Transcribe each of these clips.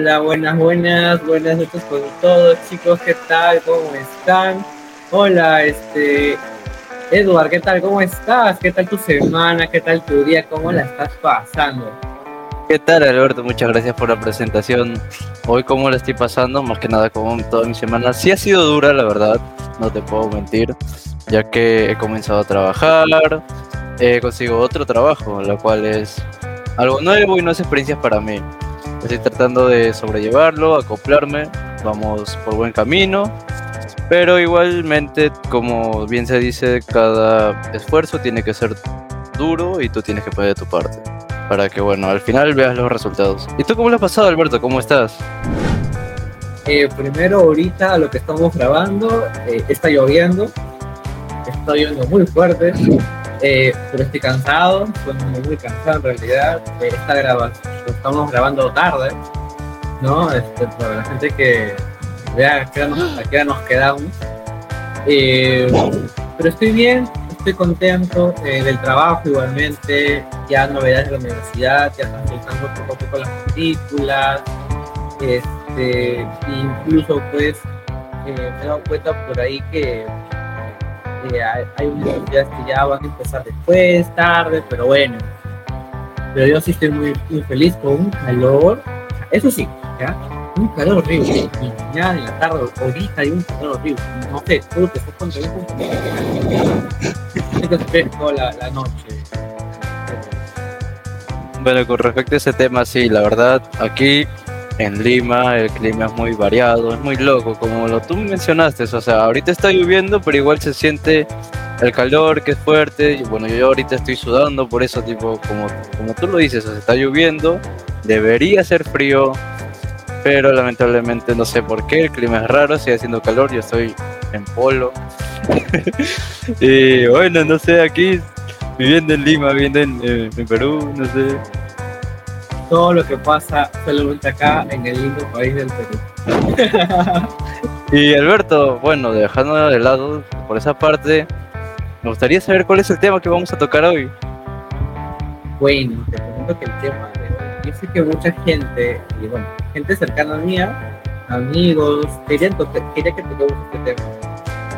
Hola, buenas, buenas, buenas noches con todos, chicos, ¿qué tal? ¿Cómo están? Hola, este, Edward, ¿qué tal? ¿Cómo estás? ¿Qué tal tu semana? ¿Qué tal tu día? ¿Cómo la estás pasando? ¿Qué tal, Alberto? Muchas gracias por la presentación. Hoy, ¿cómo la estoy pasando? Más que nada, como toda mi semana. Sí ha sido dura, la verdad, no te puedo mentir, ya que he comenzado a trabajar, eh, consigo otro trabajo, lo cual es algo nuevo y no es experiencias para mí. Estoy tratando de sobrellevarlo, acoplarme, vamos por buen camino, pero igualmente, como bien se dice, cada esfuerzo tiene que ser duro y tú tienes que poner de tu parte para que, bueno, al final veas los resultados. ¿Y tú cómo lo has pasado, Alberto? ¿Cómo estás? Eh, primero, ahorita lo que estamos grabando, eh, está lloviendo, está lloviendo muy fuerte, eh, pero estoy cansado, estoy muy cansado en realidad. esta grabación, estamos grabando tarde, ¿no? Este, para la gente que vea a qué nos, nos quedamos. pero estoy bien, estoy contento del trabajo igualmente, ya novedades de la universidad, ya están soltando poco a poco las películas, este, incluso pues me he dado cuenta por ahí que hay universidades que ya van a empezar después, tarde, pero bueno. Pero yo sí estoy muy, muy feliz con un calor. Eso sí, ¿ya? Un calor horrible. Y ya en la tarde, ahorita hay un calor horrible. No sé, tú te estás contando un la, la noche. Bueno, con respecto a ese tema, sí, la verdad, aquí en Lima el clima es muy variado, es muy loco, como lo tú mencionaste, o sea, ahorita está lloviendo, pero igual se siente el calor que es fuerte, bueno, yo ahorita estoy sudando, por eso, tipo, como, como tú lo dices, o sea, está lloviendo, debería ser frío, pero lamentablemente no sé por qué, el clima es raro, sigue haciendo calor, yo estoy en polo. y bueno, no sé, aquí viviendo en Lima, viviendo en, en Perú, no sé, todo lo que pasa solamente acá en el lindo país del Perú. y Alberto, bueno, dejando de lado por esa parte, me gustaría saber cuál es el tema que vamos a tocar hoy. Bueno, te comento que el tema de hoy, yo sé que mucha gente, y bueno, gente cercana a mía, amigos, querían, quería que toquemos este tema.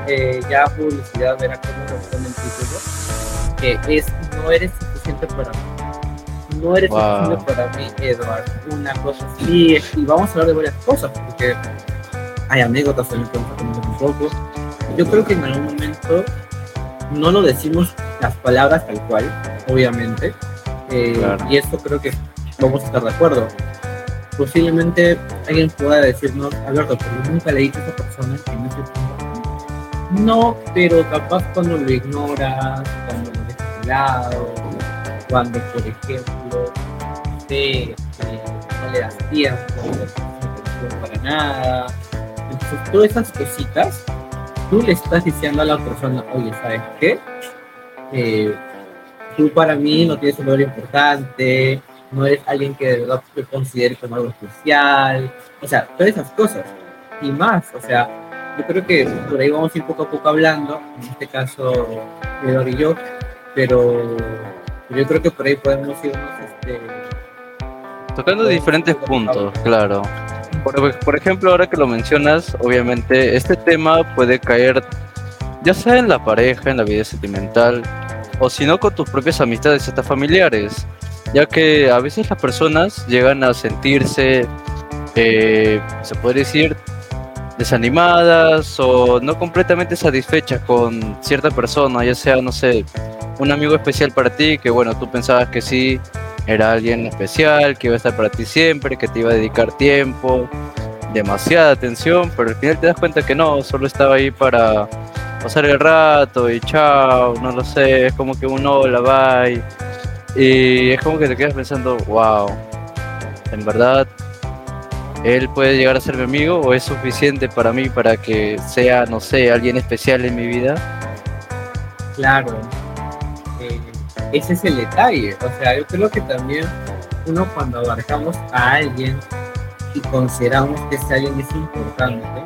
Eh, ya publicidad verá cómo lo pone el título, que es no eres suficiente para mí no eres wow. para mí, Edward. Una cosa así, y vamos a hablar de varias cosas, porque hay anécdotas también que vamos a un poco. Yo creo que en algún momento no lo decimos las palabras tal cual, obviamente, eh, y esto creo que vamos a estar de acuerdo. Posiblemente alguien pueda decirnos, Alberto, pero nunca le he dicho a esa persona que no es No, pero capaz cuando lo ignoras, cuando lo dejas de lado, cuando, por ejemplo, te, no le das tiempo, no para nada. Entonces, todas esas cositas, tú le estás diciendo a la persona, oye, ¿sabes qué? Eh, tú para mí no tienes un valor importante, no eres alguien que de verdad te considere como algo especial, o sea, todas esas cosas y más, o sea, yo creo que por ahí vamos a ir poco a poco hablando, en este caso Pedro y yo, pero yo creo que por ahí podemos irnos este, tocando diferentes puntos, claro. Por, ejemplo, ahora que lo mencionas, obviamente este tema puede caer ya sea en la pareja, en la vida sentimental, o si no con tus propias amistades, hasta familiares, ya que a veces las personas llegan a sentirse, eh, se puede decir, desanimadas o no completamente satisfechas con cierta persona, ya sea, no sé, un amigo especial para ti, que bueno, tú pensabas que sí, era alguien especial, que iba a estar para ti siempre, que te iba a dedicar tiempo, demasiada atención, pero al final te das cuenta que no, solo estaba ahí para pasar el rato y chao, no lo sé, es como que uno hola, bye. Y es como que te quedas pensando, wow, en verdad, él puede llegar a ser mi amigo o es suficiente para mí para que sea, no sé, alguien especial en mi vida. Claro, ese es el detalle. O sea, yo creo que también uno cuando abarcamos a alguien y consideramos que ese alguien es importante,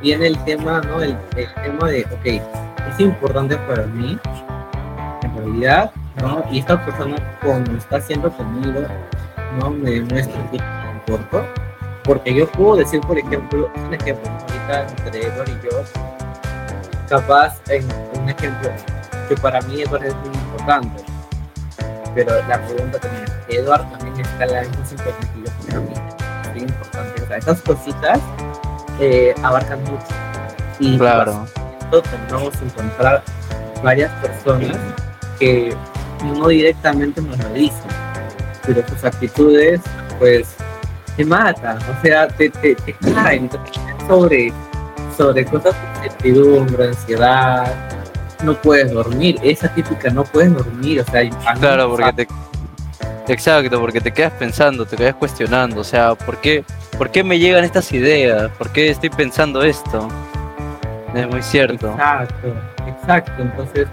viene el tema, ¿no? El, tema de, ok, es importante para mí, en realidad, ¿no? Y esta persona, como está haciendo conmigo, ¿no? Me demuestra que es importo, porque yo puedo decir, por ejemplo, un ejemplo, ahorita entre Edward y yo, capaz en un ejemplo que para mí Edward es muy importante, pero la pregunta también es, Edward también está en la misma situación que yo mí, es importante, o sea, estas cositas eh, abarcan mucho. Y Claro. tendremos que encontrar varias personas que no directamente nos lo dicen, pero sus actitudes, pues, te matan, o sea, te, te, te caen sobre, sobre cosas de incertidumbre, ansiedad, no puedes dormir, esa típica no puedes dormir, o sea, a mí Claro, porque te... Exacto, porque te quedas pensando, te quedas cuestionando, o sea, ¿por qué, ¿por qué me llegan estas ideas? ¿Por qué estoy pensando esto? Es muy cierto. Exacto, exacto. Entonces,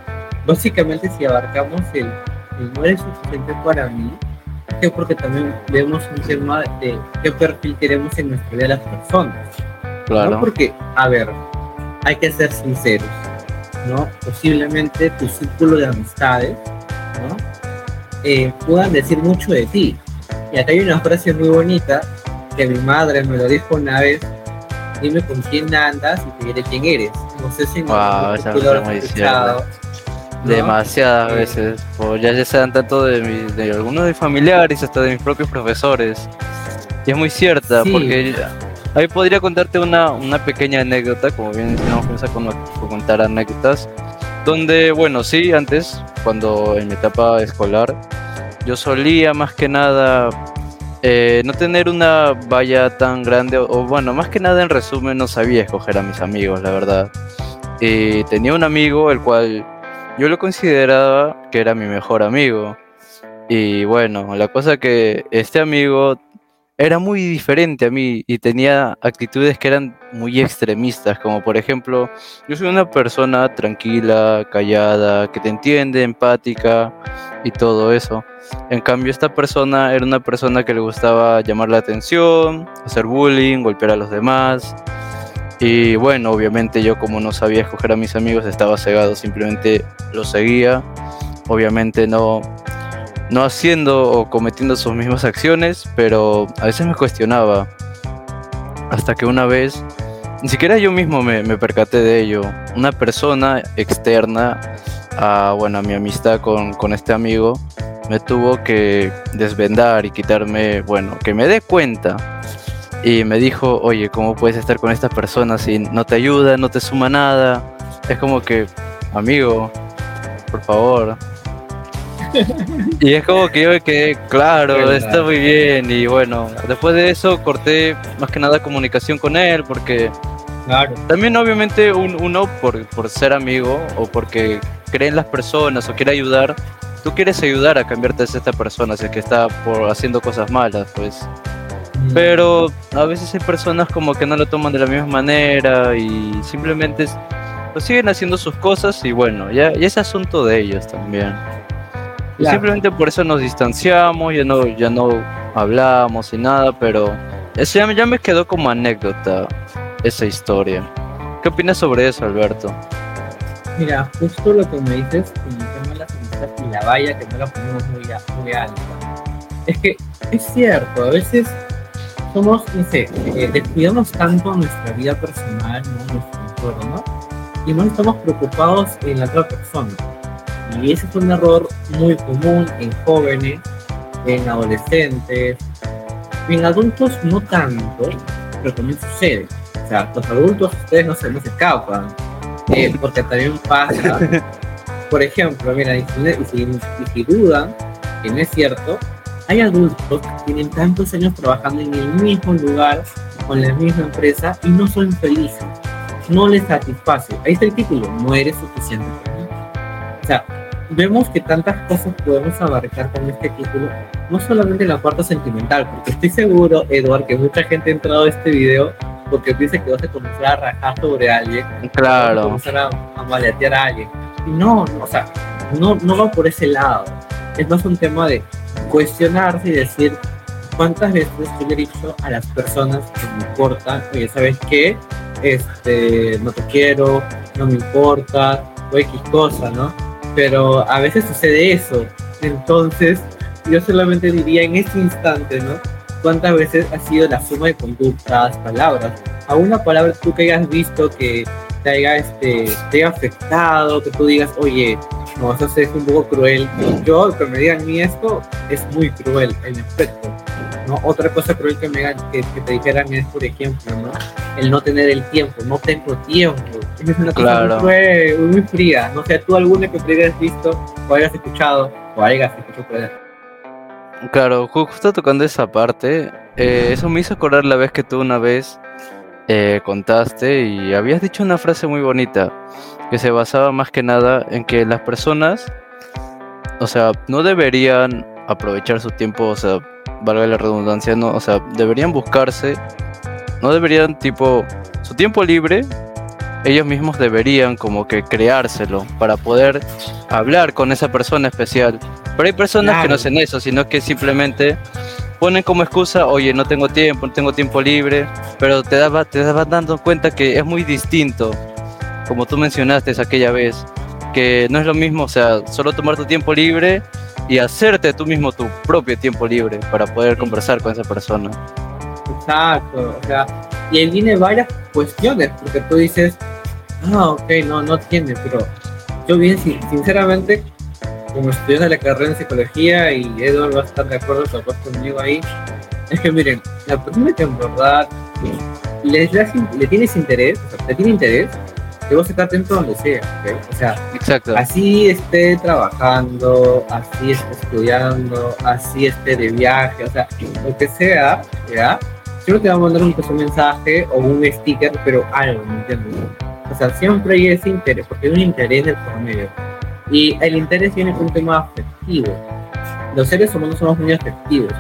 básicamente si abarcamos el, el no es suficiente para mí, es porque también vemos un tema de qué perfil queremos en nuestra vida las personas. ¿no? Claro. Porque, a ver, hay que ser sinceros, ¿no? Posiblemente tu círculo de amistades, ¿no? Eh, puedan decir mucho de ti. Y acá hay una frase muy bonita que mi madre me lo dijo una vez. Dime con quién andas y te diré quién eres. No sé si Wow, momento tú lo muy escuchado, ¿no? Demasiadas Eh, veces, o ya ya sean tanto de, mi- de algunos de mis familiares hasta de mis propios profesores. Y es muy cierta, Sí. porque ahí podría contarte una, una pequeña anécdota, como bien decíamos, vamos a con- contar anécdotas, donde, bueno, sí, antes, cuando en mi etapa escolar, yo solía más que nada eh, no tener una valla tan grande, o, o bueno, más que nada en resumen, no sabía escoger a mis amigos, la verdad. Y tenía un amigo el cual yo lo consideraba que era mi mejor amigo. Y bueno, la cosa que este amigo era muy diferente a mí y tenía actitudes que eran muy extremistas, como por ejemplo, yo soy una persona tranquila, callada, que te entiende, empática y todo eso. En cambio, esta persona era una persona que le gustaba llamar la atención, hacer bullying, golpear a los demás. Y bueno, obviamente yo como no sabía escoger a mis amigos, estaba cegado, simplemente lo seguía. Obviamente no, no haciendo o cometiendo sus mismas acciones, pero a veces me cuestionaba. Hasta que una vez, ni siquiera yo mismo me, me percaté de ello. Una persona externa a, bueno, a mi amistad con, con este amigo me tuvo que desvendar y quitarme, bueno, que me dé cuenta. Y me dijo, oye, ¿cómo puedes estar con esta persona si no te ayuda, no te suma nada? Es como que, amigo, por favor. y es como que yo me quedé, claro, está muy bien. Y bueno, después de eso corté más que nada comunicación con él porque Claro. también obviamente un- uno por, por ser amigo o porque cree en las personas o quiere ayudar, tú quieres ayudar a cambiarte a esta persona si es que está por haciendo cosas malas, pues. Mm. Pero a veces hay personas como que no lo toman de la misma manera y simplemente pues siguen haciendo sus cosas y bueno, ya, ya es asunto de ellos también. Claro. simplemente por eso nos distanciamos, ya no, ya no hablamos y nada, pero eso ya, me- ya me quedó como anécdota esa historia. ¿Qué opinas sobre eso, Alberto? Mira, justo lo que me dices con el tema de las amistades y la valla que no la ponemos muy, muy alta. Es que es cierto, a veces somos, no sé, eh, descuidamos tanto nuestra vida personal, ¿no? nuestro entorno, y no estamos preocupados en la otra persona. Y ese es un error muy común en jóvenes, en adolescentes, en adultos no tanto, pero también sucede. O sea, los adultos ustedes no se, no se escapan, eh, porque también pasa. Por ejemplo, mira, y si, y si- dudan que no es cierto, hay adultos que tienen tantos años trabajando en el mismo lugar, con la misma empresa, y no son felices. No les satisface. Ahí está el título, no eres suficiente sea, vemos que tantas cosas podemos abarcar con este título, no solamente la parte sentimental, porque estoy seguro, Eduard, que mucha gente ha entrado a este video porque piensa que vas a comenzar a rajar sobre alguien, vas a Claro, comenzar a, a maletear a alguien. Y no, no, o sea, no, no va por ese lado. Es más un tema de cuestionarse y decir cuántas veces yo le he dicho a las personas que me importan, oye, ¿sabes qué? Este, no te quiero, no me importa, o X cosa, ¿no? Pero a veces sucede eso. Entonces, yo solamente diría en este instante, ¿no? cuántas veces ha sido la suma de conductas, palabras. A una palabra tú que hayas visto que te haya, este, te haya afectado, que tú digas, oye, no, eso es un poco cruel. Yo, que me digan a esto, es muy cruel, en efecto. ¿No? Otra cosa que, me, que, que te dijeran es, por ejemplo, ¿no? el no tener el tiempo, no tengo tiempo. Es una cosa muy, muy, fría. No sé, tú alguna que te hayas visto o hayas escuchado o hayas escuchado Claro, justo tocando esa parte, eh, eso me hizo acordar la vez que tú una vez eh, contaste y habías dicho una frase muy bonita que se basaba más que nada en que las personas, o sea, no deberían aprovechar su tiempo, o sea, valga la redundancia, no, o sea, deberían buscarse, no deberían tipo su tiempo libre, ellos mismos deberían como que creárselo para poder hablar con esa persona especial. Pero hay personas que no hacen eso, sino que simplemente ponen como excusa, oye, no tengo tiempo, no tengo tiempo libre, pero te das, te vas dando cuenta que es muy distinto, como tú mencionaste aquella vez, que no es lo mismo, o sea, solo tomar tu tiempo libre y hacerte tú mismo tu propio tiempo libre para poder conversar con esa persona. Exacto, o sea, y ahí viene varias cuestiones, porque tú dices, ah, ok, no, no tiene, pero yo bien, sinceramente, como estudiante de la carrera en psicología y Edward va a estar de acuerdo capaz conmigo ahí, es que miren, la persona que en verdad le, le tienes interés, o sea, te tiene interés, a estar atento donde sea, O sea, Exacto. así esté trabajando, así esté estudiando, así esté de viaje, o sea, lo que sea, ¿ya? Siempre te va a mandar un, un mensaje o un sticker, pero algo, ¿me entiendes? O sea, siempre hay ese interés, porque hay un interés del por medio. Y el interés viene con un tema afectivo. Los seres humanos somos muy afectivos.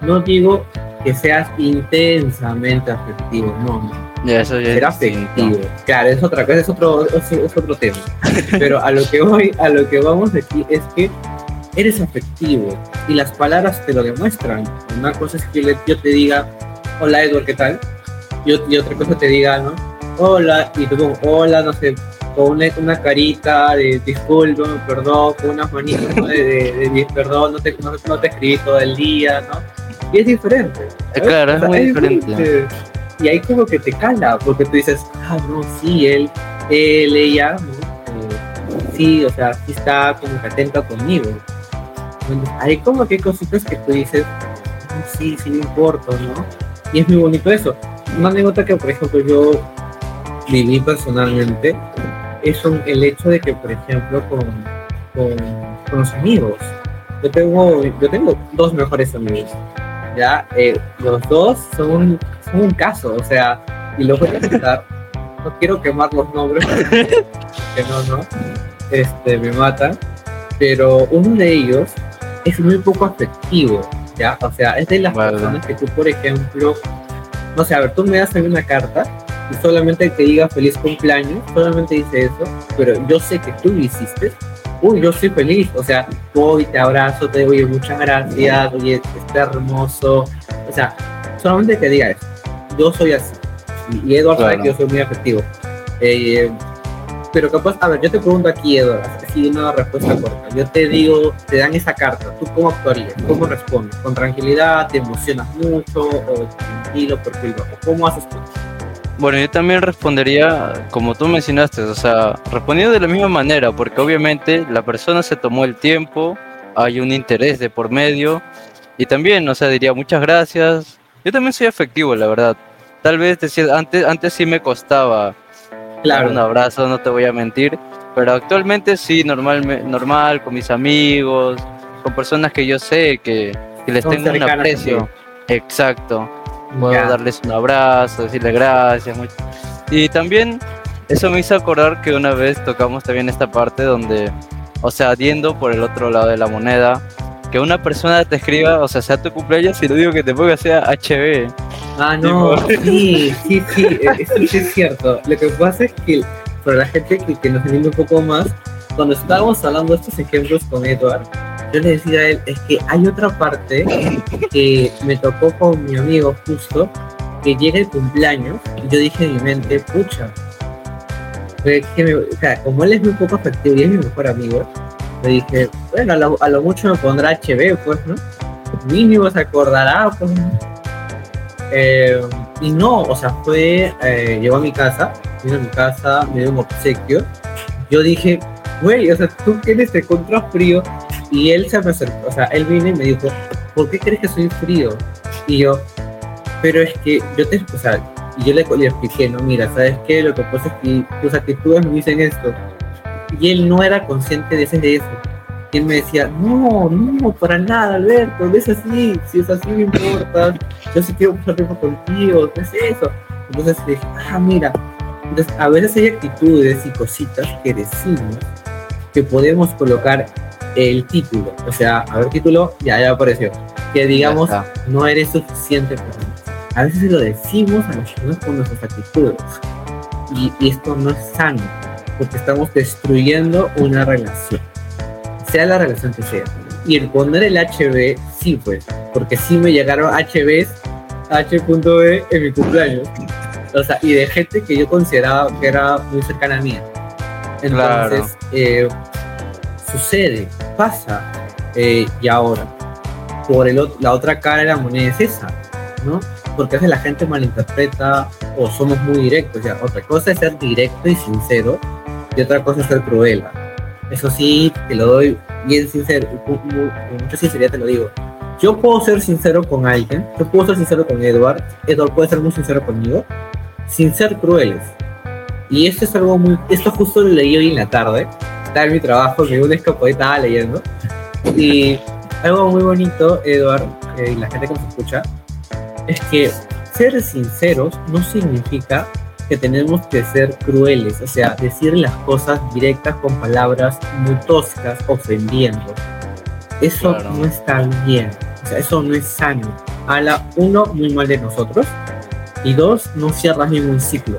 No digo que seas intensamente afectivo, no. Ya, eso ya Ser afectivo. Claro, es otra cosa, es otro, es, otro tema. Pero a lo que voy, a lo que vamos aquí es que eres afectivo y las palabras te lo demuestran. Una cosa es que yo te diga, hola Edward, ¿qué tal? Y, y otra cosa te diga, ¿no? Hola, y tú hola, no sé, con una, una carita de disculpa, perdón, con unas manitas de, de, perdón, no te, no, te escribí todo el día, ¿no? Y es diferente. Claro, es muy diferente. Y ahí como que te cala, porque tú dices, ah, no, sí, él, él, ella, sí, o sea, sí está como que atenta conmigo. hay como que cositas que tú dices, sí, sí me importa, ¿no? Y es muy bonito eso. Una anécdota que, por ejemplo, yo viví personalmente es el hecho de que, por ejemplo, con, con, los amigos, yo tengo, yo tengo dos mejores amigos, ¿ya? Eh, los dos son, son, un caso, o sea, y lo voy a citar, no quiero quemar los nombres, que no, no, este, me matan, pero uno de ellos es muy poco afectivo, ¿ya? O sea, es de las personas que tú, por ejemplo, no sé, a ver, tú me das una carta y solamente te diga feliz cumpleaños, solamente dice eso, pero yo sé que tú lo hiciste, uy, yo soy feliz, o sea, voy, te abrazo, te digo, muchas gracias, oye, está hermoso, o sea, solamente que diga eso, yo soy así, y, Eduardo sabe que yo soy muy afectivo. Eh, pero capaz, a ver, yo te pregunto aquí, Eduardo, así una respuesta corta. Yo te digo, te dan esa carta, ¿tú cómo actuarías? ¿Cómo respondes? ¿Con tranquilidad? ¿Te emocionas mucho? ¿O tranquilo, bajo? ¿Cómo haces tú? Bueno, yo también respondería como tú mencionaste, o sea, respondiendo de la misma manera, porque obviamente la persona se tomó el tiempo, hay un interés de por medio, y también, o sea, diría muchas gracias. Yo también soy afectivo, la verdad. Tal vez decir, antes, antes sí me costaba dar un abrazo, no te voy a mentir, pero actualmente sí, normal, normal con mis amigos, con personas que yo sé que, que les tengo un aprecio. Exacto puedo darles un abrazo, decirle gracias. Y también eso me hizo acordar que una vez tocamos también esta parte donde, o sea, yendo por el otro lado de la moneda, que una persona te escriba, o sea, sea tu cumpleaños y lo digo que te ponga sea HB. Ah, no, sí, sí, sí, eso es cierto. Lo que pasa es que para la gente que, que nos entiende un poco más, cuando estábamos hablando de estos ejemplos con Edward, yo le decía a él, es que hay otra parte que me tocó con mi amigo justo, que llega el cumpleaños, y yo dije en mi mente, pucha, que como él es muy poco afectivo y es mi mejor amigo, le dije, bueno, a lo, mucho me pondrá HB, pues, ¿no? mínimo se acordará. Pues. Eh, y no, o sea, fue, eh, llegó a mi casa, vino a mi casa, me dio un obsequio. Yo dije, güey, o sea, tú tienes de contra frío. Y él se me acercó, o sea, él vino y me dijo, ¿por qué crees que soy frío? Y yo, pero es que yo te, o sea, y yo le, le expliqué, no, mira, ¿sabes qué? Lo que pasa es que tus actitudes me dicen esto. Y él no era consciente de, ese, de eso. Y él me decía, no, no, para nada, Alberto, no es así, si es así me importa, yo sí quiero pasar tiempo contigo, no es eso. Entonces dije, ah, mira, entonces a veces hay actitudes y cositas que decimos que podemos colocar el título, o sea, a ver, título, ya, ya apareció, que digamos, no eres suficiente para mí. A veces lo decimos a las personas con nuestras actitudes, y, y esto no es sano, porque estamos destruyendo una relación, sea la relación que sea. Y el poner el HB, sí, pues, porque sí me llegaron HBs, H.B en mi cumpleaños. O sea, y de gente que yo consideraba que era muy cercana a mí. Entonces, eh, sucede, pasa, eh, y ahora, por el, la otra cara de la moneda es esa, ¿no? Porque a veces la gente malinterpreta o somos muy directos. Ya, otra cosa es ser directo y sincero, y otra cosa es ser cruel. Eso sí, te lo doy bien sincero, con, mucha sinceridad te lo digo. Yo puedo ser sincero con alguien, yo puedo ser sincero con Edward, Edward puede ser muy sincero conmigo, sin ser crueles. Y esto es algo muy, esto justo lo leí hoy en la tarde, estaba en mi trabajo, me una escapadita estaba leyendo, y algo muy bonito, Edward, y la gente que nos escucha, es que ser sinceros no significa que tenemos que ser crueles, o sea, decir las cosas directas con palabras muy toscas, ofendiendo. Eso no está bien, o sea, eso no es sano. Habla uno muy mal de nosotros y dos, no cierras ningún ciclo.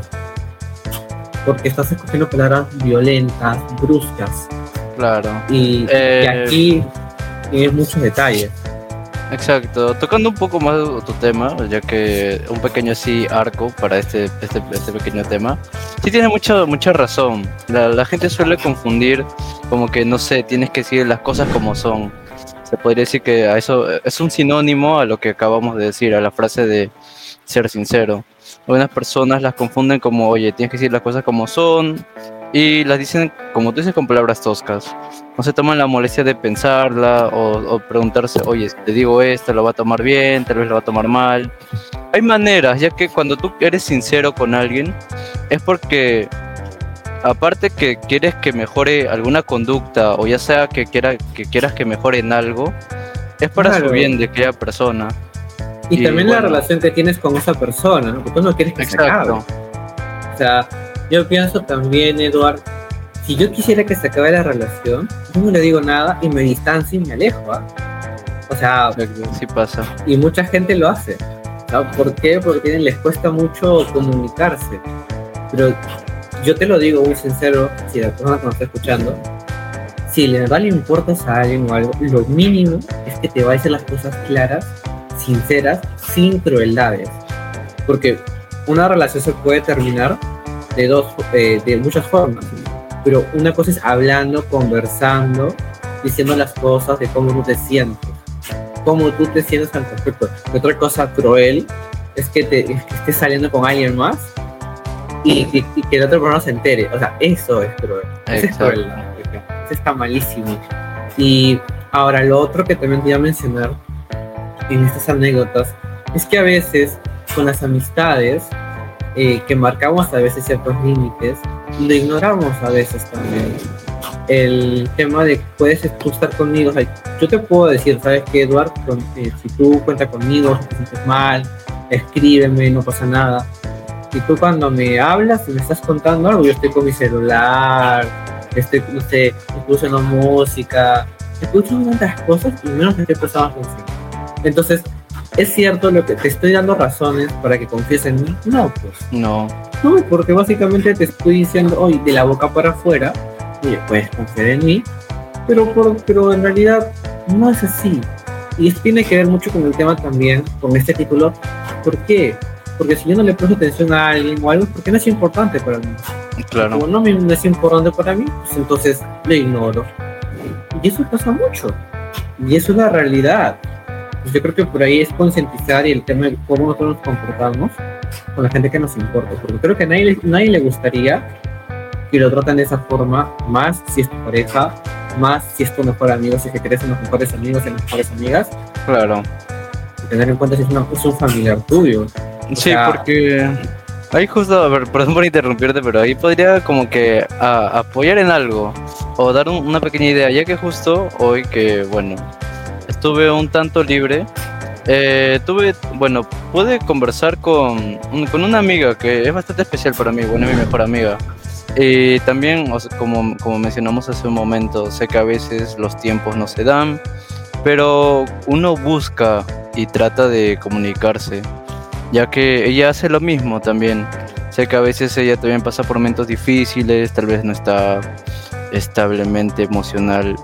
Porque estás escogiendo palabras violentas, bruscas. Claro. Y, Eh, aquí tienes muchos detalles. Exacto, tocando un poco más tu tema, ya que un pequeño así arco para este, este, este pequeño tema, sí tiene mucha, mucha razón. La, la gente suele confundir como que, no sé, tienes que decir las cosas como son. Se podría decir que a eso es un sinónimo a lo que acabamos de decir, a la frase de ser sincero. Algunas personas las confunden como, oye, tienes que decir las cosas como son, y las dicen, como tú dices, con palabras toscas. No se toman la molestia de pensarla o, o, preguntarse, oye, si te digo esto, lo va a tomar bien, tal vez lo va a tomar mal. Hay maneras, ya que cuando tú eres sincero con alguien, es porque, aparte que quieres que mejore alguna conducta, o ya sea que, quiera, que quieras que mejore en algo, es para Claro. su bien de aquella persona. Y, Y también la bueno. relación que tienes con esa persona, ¿no? Porque tú no quieres que se acabe. Exacto. O sea, yo pienso también, Eduard, si yo quisiera que se acabe la relación, yo no le digo nada y me distancio y me alejo. ¿ah? O sea, Exacto, Sí pasa. y mucha gente lo hace. ¿no? ¿Por qué? Porque les cuesta mucho comunicarse. Pero yo te lo digo muy sincero, si la persona que nos está escuchando, si le verdad le importas a alguien o algo, lo mínimo es que te va a las cosas claras, sinceras, sin crueldades. Porque una relación se puede terminar de dos, eh, de muchas formas. Pero una cosa es hablando, conversando, diciendo las cosas de cómo tú te sientes, cómo tú te sientes al respecto. Y otra cosa cruel es que, te, es que estés saliendo con alguien más y, y- y que la otra persona se entere. O sea, eso es cruel. Eso es cruel. Eso está malísimo. Y ahora, lo otro que también voy a mencionar en estas anécdotas es que a veces con las amistades eh, que marcamos a veces ciertos límites, lo ignoramos a veces también. El tema de puedes estar conmigo, o sea, yo te puedo decir, sabes que Eduard, Con- eh, si tú cuentas conmigo, si te sientes mal, escríbeme, no pasa nada. Y tú cuando me hablas y me estás contando algo, yo estoy con mi celular, estoy, no sé, escuchando música, escucho tantas cosas y menos me estoy prestando atención. Entonces, ¿es cierto lo que te estoy dando razones para que confíes en mí? No, pues. No, No, porque básicamente te estoy diciendo hoy de la boca para afuera, oye, puedes confiar en mí, pero, por, pero en realidad no es así. Y tiene que ver mucho con el tema también, con este título. ¿Por qué? Porque si yo no le presto atención a alguien o algo, porque no es importante para mí. claro. Como no no es importante para mí, pues entonces lo ignoro. Y eso pasa mucho. Y eso es la realidad. Pues yo creo que por ahí es concientizar y el tema de cómo nosotros nos comportamos con la gente que nos importa. Porque creo que a nadie, nadie le gustaría que lo traten de esa forma, más si es tu pareja, más si es tu mejor amigo, si es que quieres los mejores amigos y las mejores amigas. Claro. tener en cuenta si es, una, es un familiar tuyo. sí, porque ahí justo, a ver, perdón por interrumpirte, pero ahí podría como que apoyar en algo o dar una pequeña idea, ya que justo hoy que, bueno, estuve un tanto libre, eh, tuve, bueno, pude conversar con, con una amiga que es bastante especial para mí, bueno, es mi mejor amiga. Y también, como, como mencionamos hace un momento, sé que a veces los tiempos no se dan, pero uno busca y trata de comunicarse, ya que ella hace lo mismo también. Sé que a veces ella también pasa por momentos difíciles, tal vez no está establemente emocional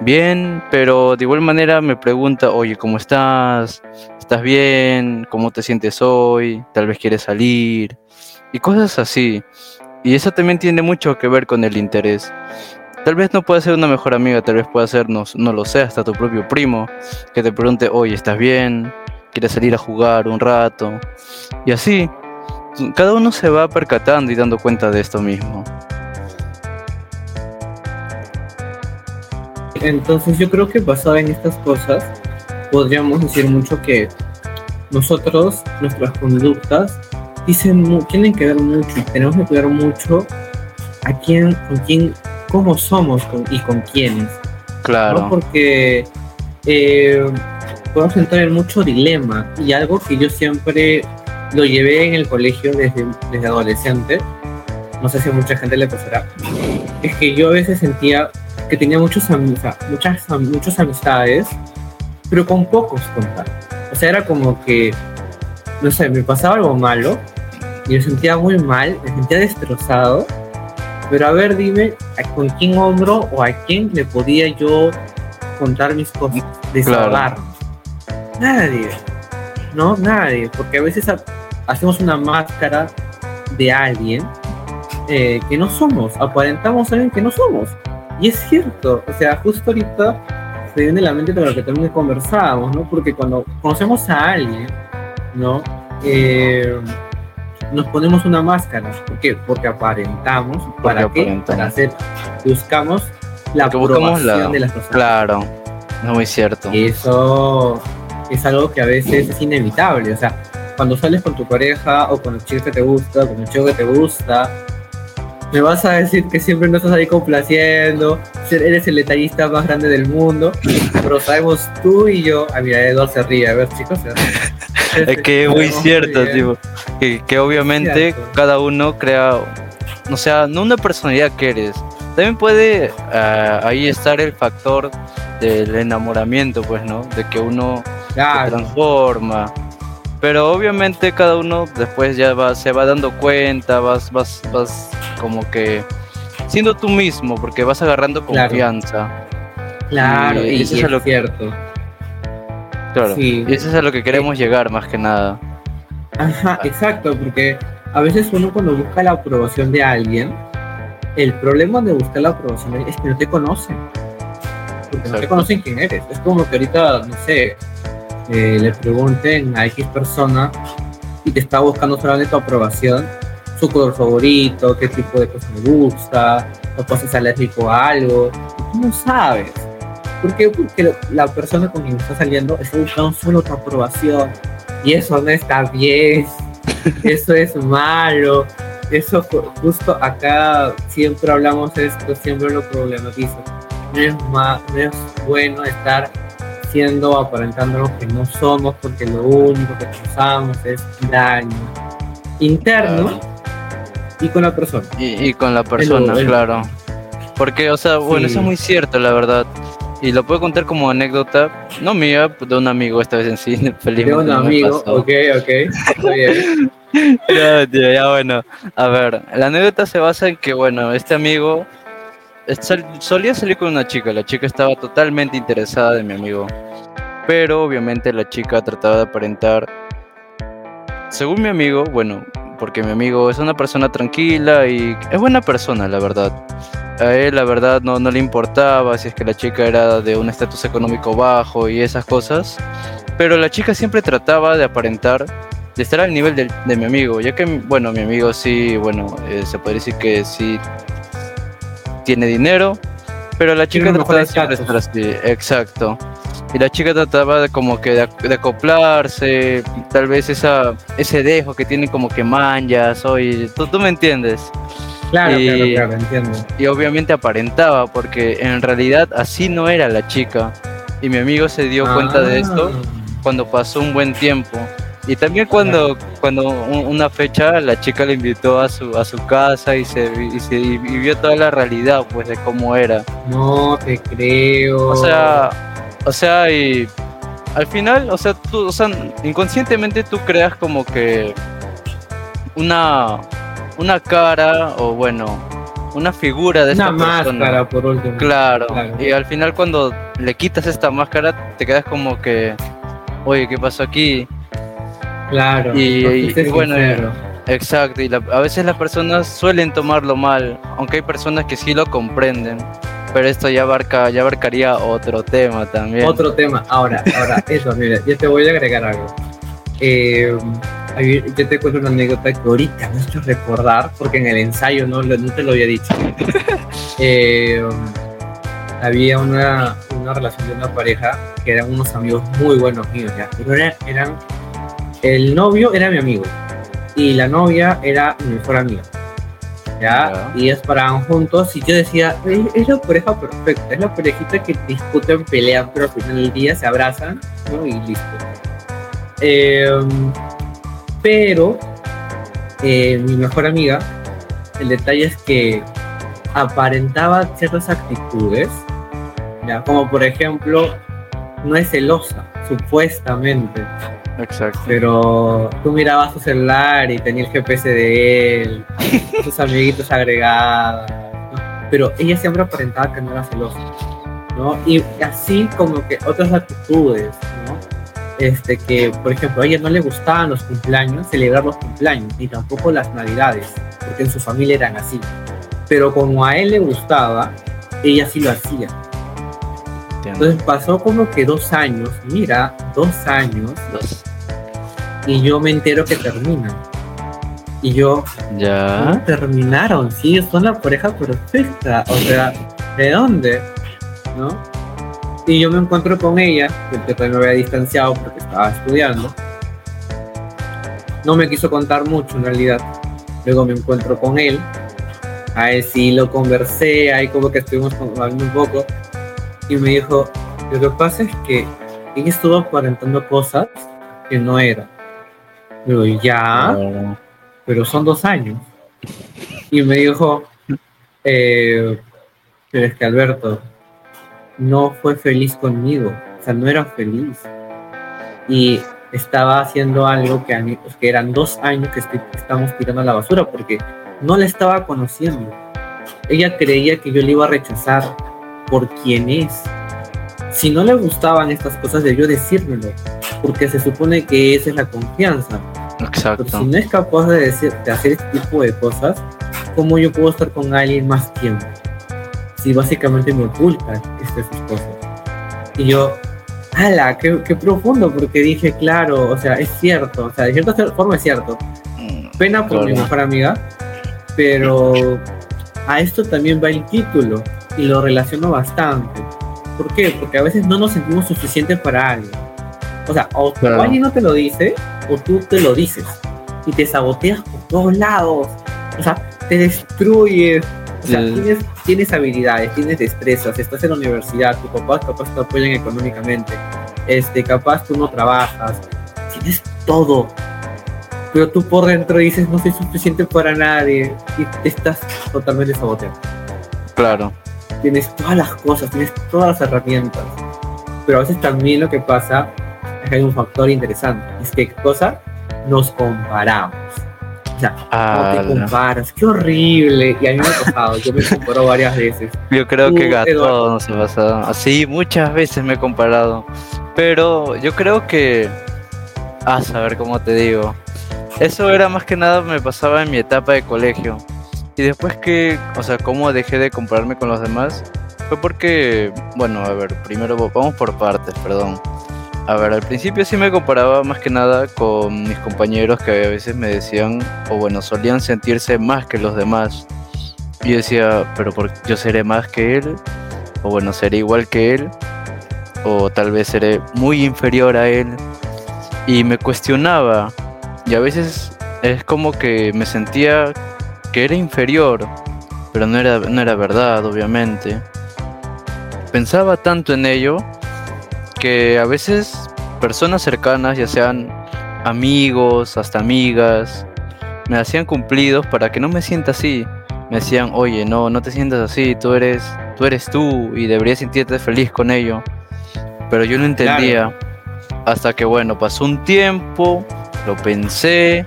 bien, pero de igual manera me pregunta, oye, ¿cómo estás? ¿Estás bien? ¿Cómo te sientes hoy? Tal vez quieres salir. Y cosas así. Y eso también tiene mucho que ver con el interés. Tal vez no pueda ser una mejor amiga, tal vez pueda ser, no, no lo sé, hasta tu propio primo, que te pregunte, oye, ¿estás bien? ¿Quieres salir a jugar un rato? Y así, cada uno se va percatando y dando cuenta de esto mismo. Entonces yo creo que basado en estas cosas, podríamos decir mucho que nosotros, nuestras conductas, dicen, tienen que ver mucho tenemos que cuidar mucho a quién, con quién, cómo somos y con quiénes. Claro. Porque eh, podemos entrar en mucho dilema y algo que yo siempre lo llevé en el colegio desde, desde adolescente, no sé si a mucha gente le pasará, es que yo a veces sentía que tenía muchos, muchas, muchas amistades, pero con pocos contactos. O sea, era como que, no sé, me pasaba algo malo y me sentía muy mal, me sentía destrozado. Pero a ver, dime, ¿con quién hombro o a quién le podía yo contar mis cosas? Desahogar. Nadie. No, nadie. Porque a veces hacemos una máscara de alguien eh, que no somos. Aparentamos a alguien que no somos. Y es cierto, o sea, justo ahorita se viene a la mente con lo que también conversábamos, ¿no? Porque cuando conocemos a alguien, ¿no? Eh, nos ponemos una máscara. ¿Por qué? Porque aparentamos. ¿Para qué? Para hacer, buscamos la aprobación de las personas. Claro, no muy cierto. Eso es algo que a veces es inevitable. O sea, cuando sales con tu pareja o con el chico que te gusta, con el chico que te gusta, me vas a decir que siempre no estás ahí complaciendo, eres el detallista más grande del mundo, pero sabemos tú y yo, a mira, Eduardo se ríe, a ver chicos, es que es muy cierto, tipo, que, obviamente cada uno crea, o sea, no una personalidad que eres, también puede ah, ahí estar el factor del enamoramiento, pues, ¿no? De que uno se transforma. Pero obviamente cada uno después ya va, se va dando cuenta, vas, vas, vas como que siendo tú mismo, porque vas agarrando confianza. Claro, y, eso es, lo cierto. Claro, y eso es a lo que queremos llegar más que nada. Ajá, exacto, porque a veces uno cuando busca la aprobación de alguien, el problema de buscar la aprobación es que no te conocen. Porque no te conocen quién eres. Es como que ahorita, no sé, eh, le pregunten a X persona y te está buscando solamente tu aprobación su color favorito, qué tipo de cosas me gusta, o cosas alérgico a algo. tú no sabes. ¿Por qué? Porque la persona con quien está saliendo está buscando solo tu aprobación. Y eso no está bien. eso es malo. Eso justo acá siempre hablamos de esto, siempre lo problematizo. No es, no es bueno estar siendo, aparentando lo que no somos, porque lo único que causamos es daño interno y con la persona. Y, con la persona, claro. Porque, o sea, bueno, eso es muy cierto, la verdad. Y lo puedo contar como anécdota, no mía, de un amigo esta vez en sí, felizmente. De un amigo, ok, ok, está bien. ya, tío, ya bueno. A ver, la anécdota se basa en que, bueno, este amigo solía salir con una chica, la chica estaba totalmente interesada de mi amigo. Pero obviamente la chica trataba de aparentar, según mi amigo, bueno, porque mi amigo es una persona tranquila y es buena persona, la verdad. a él la verdad no, no le importaba si es que la chica era de un estatus económico bajo y esas cosas, pero la chica siempre trataba de aparentar de estar al nivel de, de mi amigo, ya que, bueno, mi amigo sí, bueno, eh, se puede decir que sí tiene dinero, pero la chica trataba siempre de estatus. estar así, exacto. Y la chica trataba de como que de, de acoplarse, tal vez esa, ese dejo que tiene como que manchas, oye, tú, tú me entiendes. Claro, Y- claro, claro, entiendo. Y obviamente aparentaba, porque en realidad así no era la chica. Y mi amigo se dio cuenta de esto Ah. cuando pasó un buen tiempo. Y también cuando, cuando un- una fecha la chica le invitó a su, a su casa y se, y se y vio toda la realidad pues de cómo era. No te creo. O sea, o sea, y al final, o sea, tú, o sea, inconscientemente tú creas como que una, una cara o bueno, una figura de una esta persona. máscara por último. Claro. Claro. Y al final cuando le quitas esta máscara te quedas como que, oye, ¿qué pasó aquí? Claro. Y- y- bueno, sincero. Exacto, y la- a veces las personas suelen tomarlo mal, aunque hay personas que sí lo comprenden, pero esto ya abarca, ya abarcaría otro tema también. Otro tema. Ahora, ahora, eso, mira, yo te voy a agregar algo. Eh, yo te cuento una anécdota que ahorita me he hecho recordar, porque en el ensayo no, no te lo había dicho. Eh, había una, una relación de una pareja que eran unos amigos muy buenos míos, ya. Pero era- eran. El novio era mi amigo y la novia era mi mejor amiga. ¿ya? Y ellos paraban juntos y yo decía, "Ey, es la pareja perfecta, es la parejita que discuten, pelean, pero al final del día se abrazan, ¿no? Y listo. Em, pero eh, mi mejor amiga, el detalle es que aparentaba ciertas actitudes, ¿ya? Como por ejemplo, no es celosa, supuestamente, Exacto. pero tú mirabas su celular y tenía el GPS de él, sus amiguitos agregados, ¿no? pero ella siempre aparentaba que no era celosa, ¿no? Y así como que otras actitudes, ¿no? Este, que, por ejemplo, a ella no le gustaban los cumpleaños, celebrar los cumpleaños, ni tampoco las navidades, porque en su familia eran así. Pero como a él le gustaba, ella sí lo hacía. Entonces pasó como que dos años, mira, dos años, Los- y yo me entero que terminan. Y yo, ¿cómo Ya. terminaron? Sí, son la pareja perfecta. O sea, ¿de dónde? ¿No? Y yo me encuentro con ella, que también me había distanciado porque estaba estudiando. No me quiso contar mucho en realidad. Luego me encuentro con él. A él sí lo conversé, ahí como que estuvimos hablando un poco. Y me dijo, lo que pasa es que ella estuvo aparentando cosas que no eran. Digo, ya pero son dos años. Y me dijo, eh, pero es que Alberto no fue feliz conmigo, o sea, no era feliz. Y estaba haciendo algo que, mí- que eran dos años que estoy- estamos tirando a la basura porque no la estaba conociendo. Ella creía que yo le iba a rechazar por quien es. Si no le gustaban estas cosas, debió decírmelo, porque se supone que esa es la confianza. Pero Exacto. si no es capaz de, decir, de hacer este tipo de cosas, ¿cómo yo puedo estar con alguien más tiempo? Si básicamente me oculta estas cosas. Y yo, ¡hala! Qué, qué profundo! Porque dije, claro, o sea, es cierto, o sea, de cierta forma es cierto. Mm, Pena por mi mejor amiga, pero a esto también va el título y lo relaciono bastante. ¿Por qué? Porque a veces no nos sentimos suficientes para alguien. O sea, o, Claro. alguien no te lo dice, o tú te lo dices. Y te saboteas por todos lados. O sea, te destruyes. O sea, tienes, tienes habilidades, tienes destrezas, estás en la universidad, tus papás capaz te apoyan económicamente, este, capaz tú no trabajas, tienes todo. Pero tú por dentro dices, no soy suficiente para nadie, y te estás totalmente saboteando Claro. Tienes todas las cosas, tienes todas las herramientas. Pero a veces también lo que pasa es que hay un factor interesante. Es que, ¿qué cosa? Nos comparamos. O sea, ¿cómo Ah, te comparas? ¡Qué horrible! Y a mí me ha pasado, yo me comparo varias veces. Yo creo Tú, que a todos nos ha pasado. Así muchas veces me he comparado. Pero yo creo que. A saber cómo te digo. Eso era más que nada me pasaba en mi etapa de colegio. Y después que, o sea, cómo dejé de compararme con los demás, fue porque, bueno, a ver, primero vamos por partes, perdón. A ver, al principio sí me comparaba más que nada con mis compañeros que a veces me decían, o bueno, solían sentirse más que los demás. Y decía, pero por, yo seré más que él, o bueno, seré igual que él, o tal vez seré muy inferior a él. Y me cuestionaba, y a veces es como que me sentía que era inferior, pero no era, no era verdad, obviamente. Pensaba tanto en ello que a veces personas cercanas, ya sean amigos, hasta amigas, me hacían cumplidos para que no me sienta así. Me decían, oye, no, no te sientas así, tú eres, tú eres tú y deberías sentirte feliz con ello. Pero yo no entendía. Hasta que bueno, pasó un tiempo, lo pensé,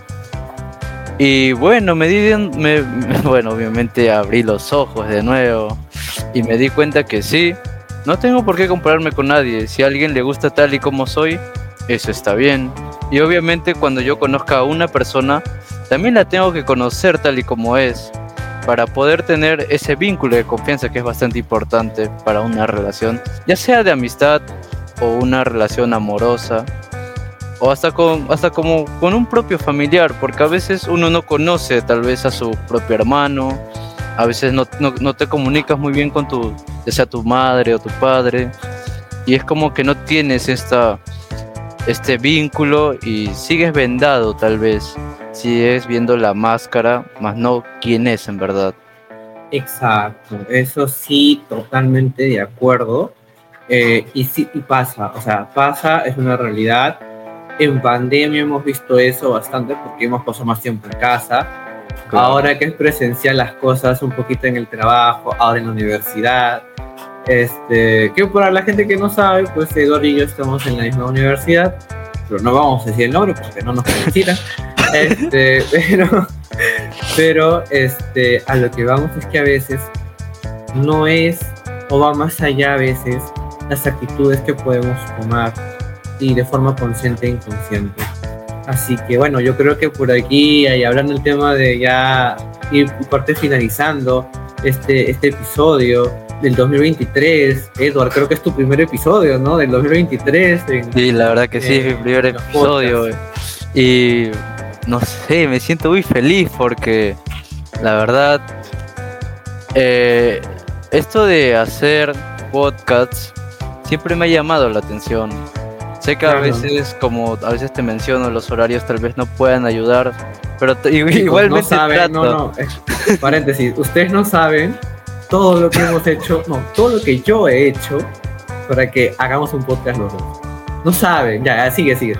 y bueno, me di, me, bueno, obviamente abrí los ojos de nuevo y me di cuenta que sí, no tengo por qué compararme con nadie. Si a alguien le gusta tal y como soy, eso está bien. Y obviamente cuando yo conozca a una persona, también la tengo que conocer tal y como es, para poder tener ese vínculo de confianza que es bastante importante para una relación, ya sea de amistad o una relación amorosa o hasta con hasta como con un propio familiar porque a veces uno no conoce tal vez a su propio hermano a veces no, no, te comunicas muy bien con tu sea tu madre o tu padre y es como que no tienes esta este vínculo y sigues vendado tal vez sigues viendo la máscara más no quién es en verdad. Exacto eso sí totalmente de acuerdo. Eh, y sí y pasa o sea pasa es una realidad en pandemia hemos visto eso bastante porque hemos pasado más tiempo en casa. Ahora que es presencial las cosas, un poquito en el trabajo, ahora en la universidad. Este, que para la gente que no sabe, pues Eduardo y yo estamos en la misma universidad, pero no vamos a decir el nombre porque no nos necesitan. este, pero, pero este, a lo que vamos es que a veces no es o va más allá a veces las actitudes que podemos tomar y de forma consciente e inconsciente. Así que bueno, yo creo que por aquí, ahí hablando el tema de ya ir parte finalizando este, este episodio del 2023, Edward, creo que es tu primer episodio, ¿no? Del 2023. sí, la verdad que sí, es mi primer episodio. Y no sé, me siento muy feliz porque la verdad, eh, esto de hacer podcasts siempre me ha llamado la atención Sé que a veces, como a veces te menciono, los horarios tal vez no puedan ayudar, pero igualmente. No saben, no, no, paréntesis, ustedes no saben todo lo que hemos hecho, no, todo lo que yo he hecho para que hagamos un podcast los dos. No saben, ya, sigue, sigue.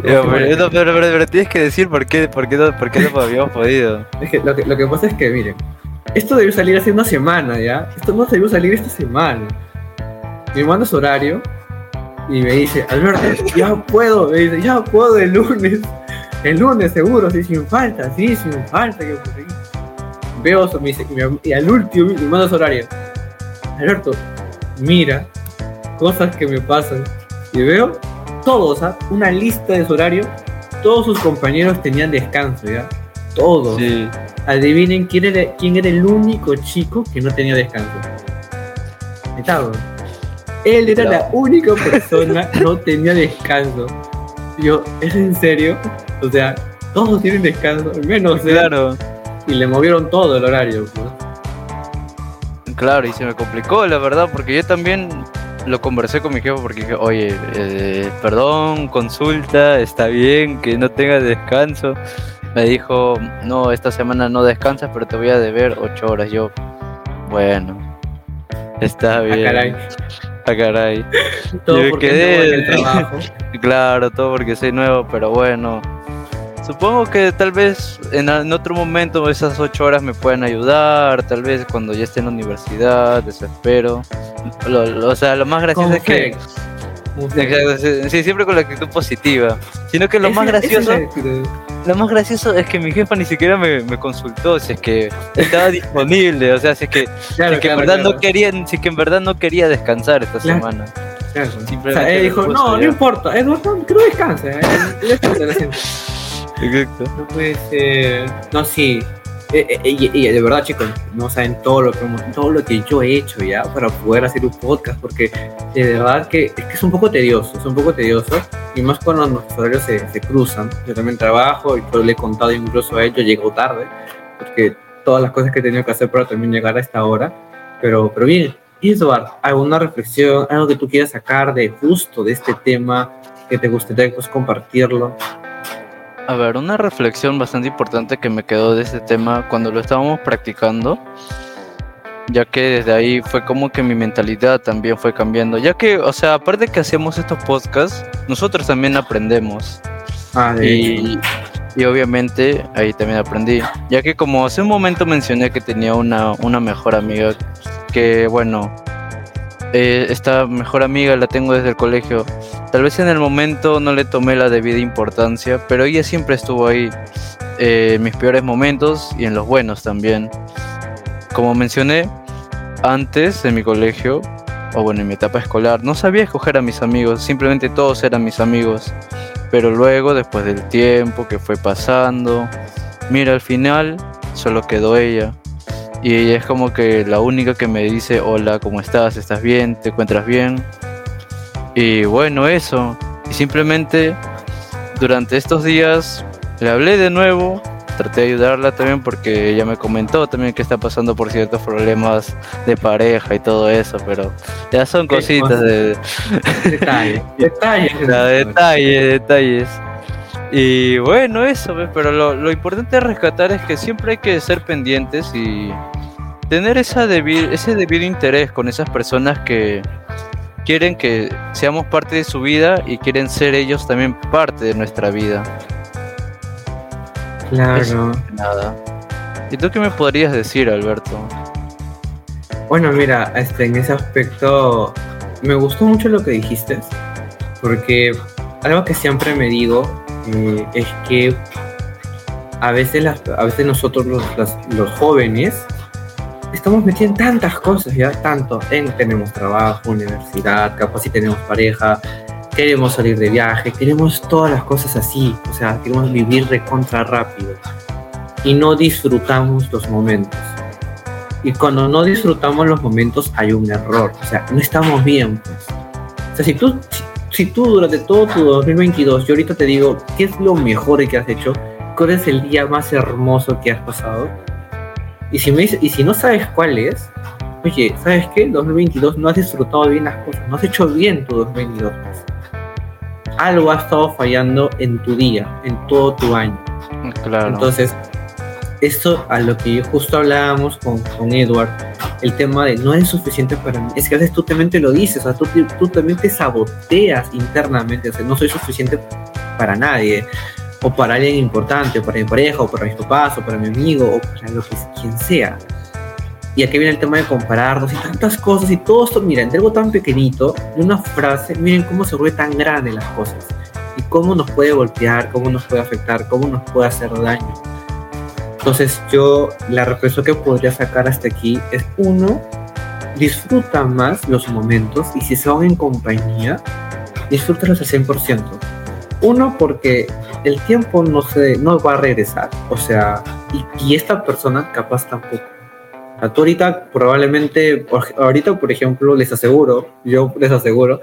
pero, pero, tienes que decir por qué, por qué, no, por qué no habíamos podido. Es que lo, que lo que pasa es que, miren, esto debió salir hace una semana, ¿ya? Esto no debió salir esta semana. Mi hermano es horario, y me dice, Alberto, ya puedo, me dice, ya puedo el lunes, el lunes seguro, sí, sin falta, sí, sin falta. Que Veo, me dice, y al último, mi mando horario, Alberto, mira, cosas que me pasan, y veo todos, ¿ah? una lista de su horario, todos sus compañeros tenían descanso, ¿ya? Todos. Adivinen quién era, quién era el único chico que no tenía descanso. Estaba. Él era la única persona que no tenía descanso. yo, ¿es en serio? O sea, todos tienen descanso, menos él. Claro. Y le movieron todo el horario. Pues. Claro, y se me complicó, la verdad, porque yo también lo conversé con mi jefe porque dije, oye, eh, perdón, consulta, está bien que no tengas descanso. Me dijo, no, esta semana no descansas, pero te voy a deber ocho horas. Yo, bueno, está ah, bien. Ah, caray. todo porque quedé... el trabajo. claro, todo porque soy nuevo, pero bueno. Supongo que tal vez en, otro momento esas ocho horas me pueden ayudar, tal vez cuando ya esté en la universidad, desespero. o sea, lo más gracioso es que... Sí, siempre con la actitud positiva. Sino que lo más gracioso lo más gracioso es que mi jefa ni siquiera me, consultó si es que estaba disponible, o sea, si es que, en verdad no quería, si que en verdad no quería descansar esta semana. O sea, él dijo, no, no importa, Eduardo, que no descanse, ¿eh? Exacto. No puede ser. No, sí. Eh, eh, y, de verdad, chicos, no saben todo lo que todo lo que yo he hecho ya para poder hacer un podcast, porque de verdad que es que es un poco tedioso, es un poco tedioso, y más cuando nuestros horarios se, se cruzan. Yo también trabajo y yo le he contado incluso a ellos, llego tarde, porque todas las cosas que he tenido que hacer para también llegar a esta hora, pero, pero bien. Eduard, ¿alguna reflexión, algo que tú quieras sacar de justo de este tema que te gustaría pues, compartirlo? A ver, una reflexión bastante importante que me quedó de este tema cuando lo estábamos practicando, ya que desde ahí fue como que mi mentalidad también fue cambiando, ya que, o sea, aparte que hacemos estos podcasts, nosotros también aprendemos. Ah, y, y, obviamente ahí también aprendí, ya que como hace un momento mencioné que tenía una, una mejor amiga que, bueno, eh, esta mejor amiga la tengo desde el colegio. Tal vez en el momento no le tomé la debida importancia, pero ella siempre estuvo ahí eh, en mis peores momentos y en los buenos también. Como mencioné, antes en mi colegio, o bueno, en mi etapa escolar, no sabía escoger a mis amigos, simplemente todos eran mis amigos. Pero luego, después del tiempo que fue pasando, mira, al final solo quedó ella. Y ella es como que la única que me dice, hola, ¿cómo estás? ¿Estás bien? ¿Te encuentras bien? Y bueno, eso. Y simplemente durante estos días le hablé de nuevo, traté de ayudarla también porque ella me comentó también que está pasando por ciertos problemas de pareja y todo eso, pero ya son cositas de... Detalles, detalles. detalles, detalles. Y bueno, eso, pero lo, lo, importante rescatar es que siempre hay que ser pendientes y tener esa ese debido interés con esas personas que quieren que seamos parte de su vida y quieren ser ellos también parte de nuestra vida. Claro. nada. ¿Y tú qué me podrías decir, Alberto? Bueno, mira, este, en ese aspecto me gustó mucho lo que dijiste, porque algo que siempre me digo eh, es que a veces, a veces nosotros los, los, jóvenes estamos metidos en tantas cosas, ya tanto en tenemos trabajo, universidad, capaz si tenemos pareja, queremos salir de viaje, queremos todas las cosas así, o sea, queremos vivir de contra rápido y no disfrutamos los momentos. Y cuando no disfrutamos los momentos hay un error, o sea, no estamos bien. Pues. O sea, si tú, si tú durante todo tu 2022, yo ahorita te digo, ¿qué es lo mejor que has hecho? ¿Cuál es el día más hermoso que has pasado? Y si, me y si no sabes cuál es, oye, ¿sabes qué? 2022 no has disfrutado bien las cosas, no has hecho bien tu 2022. Algo ha estado fallando en tu día, en todo tu año. Claro. Entonces, esto a lo que justo hablábamos con, con Edward, el tema de no es suficiente para mí, es que a veces tú también te lo dices, o sea, tú, tú también te saboteas internamente, o sea, no soy suficiente para nadie, o para alguien importante, o para mi pareja, o para mis papás, o para mi amigo, o para lo que quien sea. Y aquí viene el tema de compararnos y tantas cosas y todo esto, mira, entre algo tan pequeñito, de una frase, miren cómo se vuelve tan grande las cosas y cómo nos puede golpear, cómo nos puede afectar, cómo nos puede hacer daño. Entonces yo la reflexión que podría sacar hasta aquí es uno, disfruta más los momentos y si son en compañía, disfrútalos al 100%. Uno, porque el tiempo no, se, no va a regresar, o sea, y, esta persona capaz tampoco. A tú ahorita probablemente, ahorita por ejemplo, les aseguro, yo les aseguro,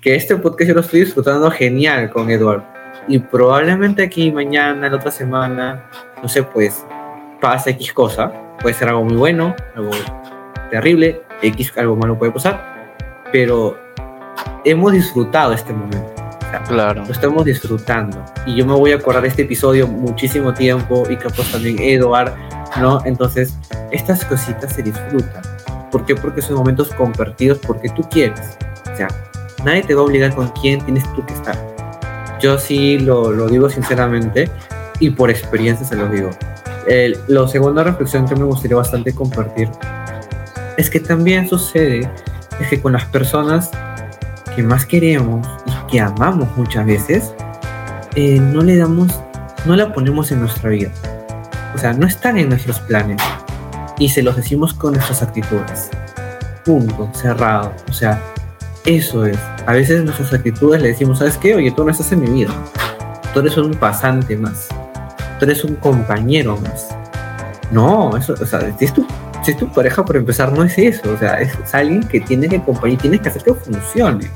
que este podcast yo lo estoy disfrutando genial con Eduardo. Y probablemente aquí mañana, la otra semana, no sé, pues pasa X cosa, puede ser algo muy bueno, algo terrible, X algo malo puede pasar, pero hemos disfrutado este momento. claro. Lo estamos disfrutando. Y yo me voy a acordar de este episodio muchísimo tiempo y capaz también Eduard, ¿no? Entonces, estas cositas se disfrutan. ¿Por qué? Porque son momentos compartidos porque tú quieres. O sea, nadie te va a obligar con quién tienes tú que estar. Yo sí lo, lo digo sinceramente y por experiencia se lo digo. Eh, la segunda reflexión que me gustaría bastante compartir es que también sucede es que con las personas que más queremos y que amamos muchas veces, eh, no le damos, no la ponemos en nuestra vida. O sea, no están en nuestros planes y se los decimos con nuestras actitudes. Punto, cerrado. O sea, eso es. A veces nuestras actitudes le decimos, ¿sabes qué? Oye, tú no estás en mi vida. Tú eres un pasante más tú eres un compañero más. No, eso, o sea, si es tu, si es tu pareja por empezar, no es eso. O sea, es, alguien que tiene que acompañar, tienes que hacer que funcione.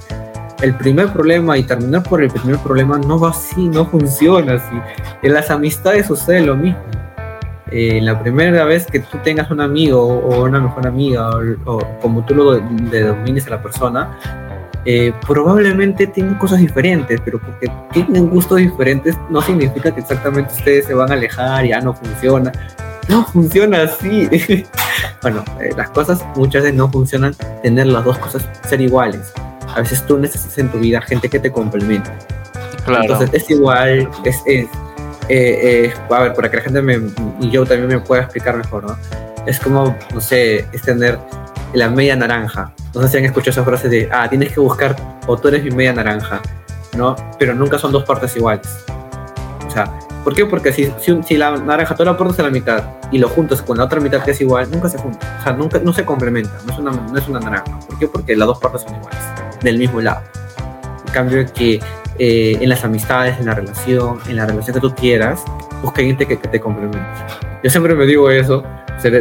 El primer problema y terminar por el primer problema no va así, no funciona así. En las amistades sucede lo mismo. Eh, la primera vez que tú tengas un amigo o una mejor amiga o, como tú lo le domines a la persona, eh, probablemente tienen cosas diferentes, pero porque tienen gustos diferentes no significa que exactamente ustedes se van a alejar, ya no funciona. No funciona así. bueno, eh, las cosas muchas veces no funcionan tener las dos cosas ser iguales. A veces tú necesitas en tu vida gente que te complemente. Claro. Entonces es igual, es, es eh, a ver, para que la gente me, y yo también me pueda explicar mejor, ¿no? Es como, no sé, es tener la media naranja. No sé si han escuchado esa frase de, ah, tienes que buscar, o tú eres mi media naranja, ¿no? Pero nunca son dos partes iguales. O sea, ¿por qué? Porque si, si, la naranja tú la pones a la mitad y lo juntas con la otra mitad que es igual, nunca se junta. O sea, nunca, no se complementa, no es, una, no es una naranja. ¿Por qué? Porque las dos partes son iguales, del mismo lado. En cambio, que eh, en las amistades, en la relación, en la relación que tú quieras, busca gente que, que te complemente. Yo siempre me digo eso,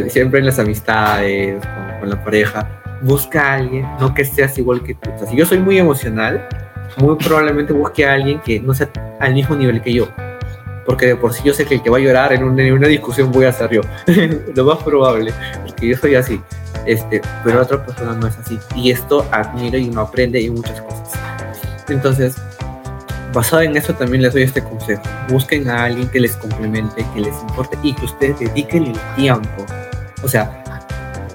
siempre en las amistades, con, la pareja, busca a alguien, no que seas igual que tú. O si yo soy muy emocional, muy probablemente busque a alguien que no sea al mismo nivel que yo. Porque de por sí yo sé que el que va a llorar en una, en una discusión voy a ser yo. Lo más probable, porque yo soy así. Este, pero otra persona no es así. Y esto admiro y uno aprende y muchas cosas. Entonces, basado en eso también les doy este consejo. Busquen a alguien que les complemente, que les importe y que ustedes dediquen el tiempo. O sea,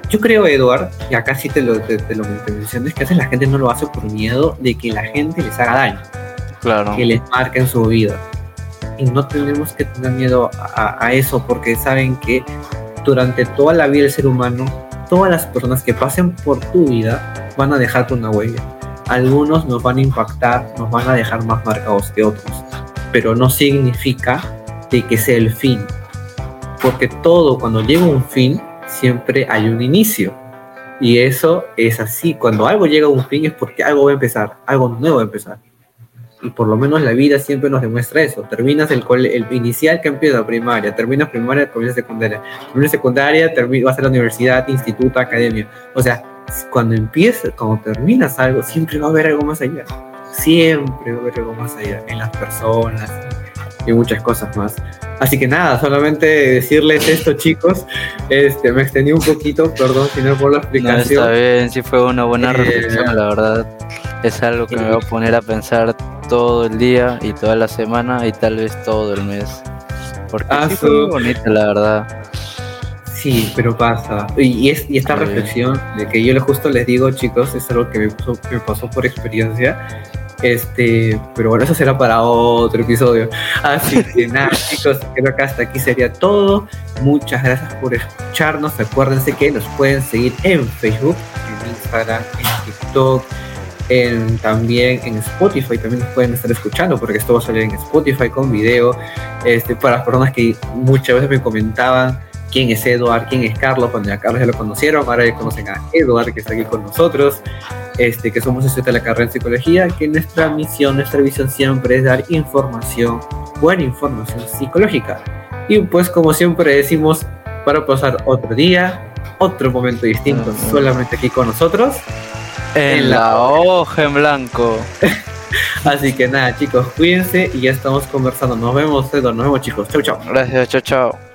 yo creo, Eduard, y acá sí te lo, te, lo mencioné, es que a veces la gente no lo hace por miedo de que la gente les haga daño. Claro. Que les marque en su vida. Y no tenemos que tener miedo a, a eso porque saben que durante toda la vida del ser humano, todas las personas que pasen por tu vida van a dejarte una huella algunos nos van a impactar, nos van a dejar más marcados que otros, pero no significa de que sea el fin, porque todo cuando llega un fin siempre hay un inicio. Y eso es así, cuando algo llega a un fin es porque algo va a empezar, algo nuevo va a empezar. Y por lo menos la vida siempre nos demuestra eso. Terminas el, el inicial que empieza primaria, terminas primaria, terminas secundaria. Terminas secundaria, vas a la universidad, instituto, academia. O sea, cuando empiezas, cuando terminas algo, siempre va a haber algo más allá. Siempre va a haber algo más allá en las personas y muchas cosas más. Así que nada, solamente decirles esto, chicos. Este, me extendí un poquito, perdón, si no por la explicación. está bien, sí fue una buena eh, reflexión, la verdad. Es algo que me va a poner a pensar todo el día y toda la semana y tal vez todo el mes. Porque ah, fue bonita, la verdad. Sí, pero pasa. Y, es, y esta reflexión de que yo justo les digo, chicos, es algo que me, me pasó por experiencia. Este, pero bueno, eso será para otro episodio. Así que nada, chicos, creo que hasta aquí sería todo. Muchas gracias por escucharnos. Acuérdense que nos pueden seguir en Facebook, en Instagram, en TikTok, en, también en Spotify. También nos pueden estar escuchando porque esto va a salir en Spotify con video. Este, para las personas que muchas veces me comentaban quién es Eduard, quién es Carlos, cuando ya Carlos ya lo conocieron, ahora ya conocen a Eduard que está aquí con nosotros, este, que somos estudiantes de la carrera en psicología, que nuestra misión, nuestra visión siempre es dar información, buena información psicológica. Y pues como siempre decimos, para pasar otro día, otro momento distinto, solamente aquí con nosotros. En, la hoja en blanco. Así que nada, chicos, cuídense y ya estamos conversando. Nos vemos, Eduard. Nos vemos, chicos. Chau, chau. Gracias, chau, chau.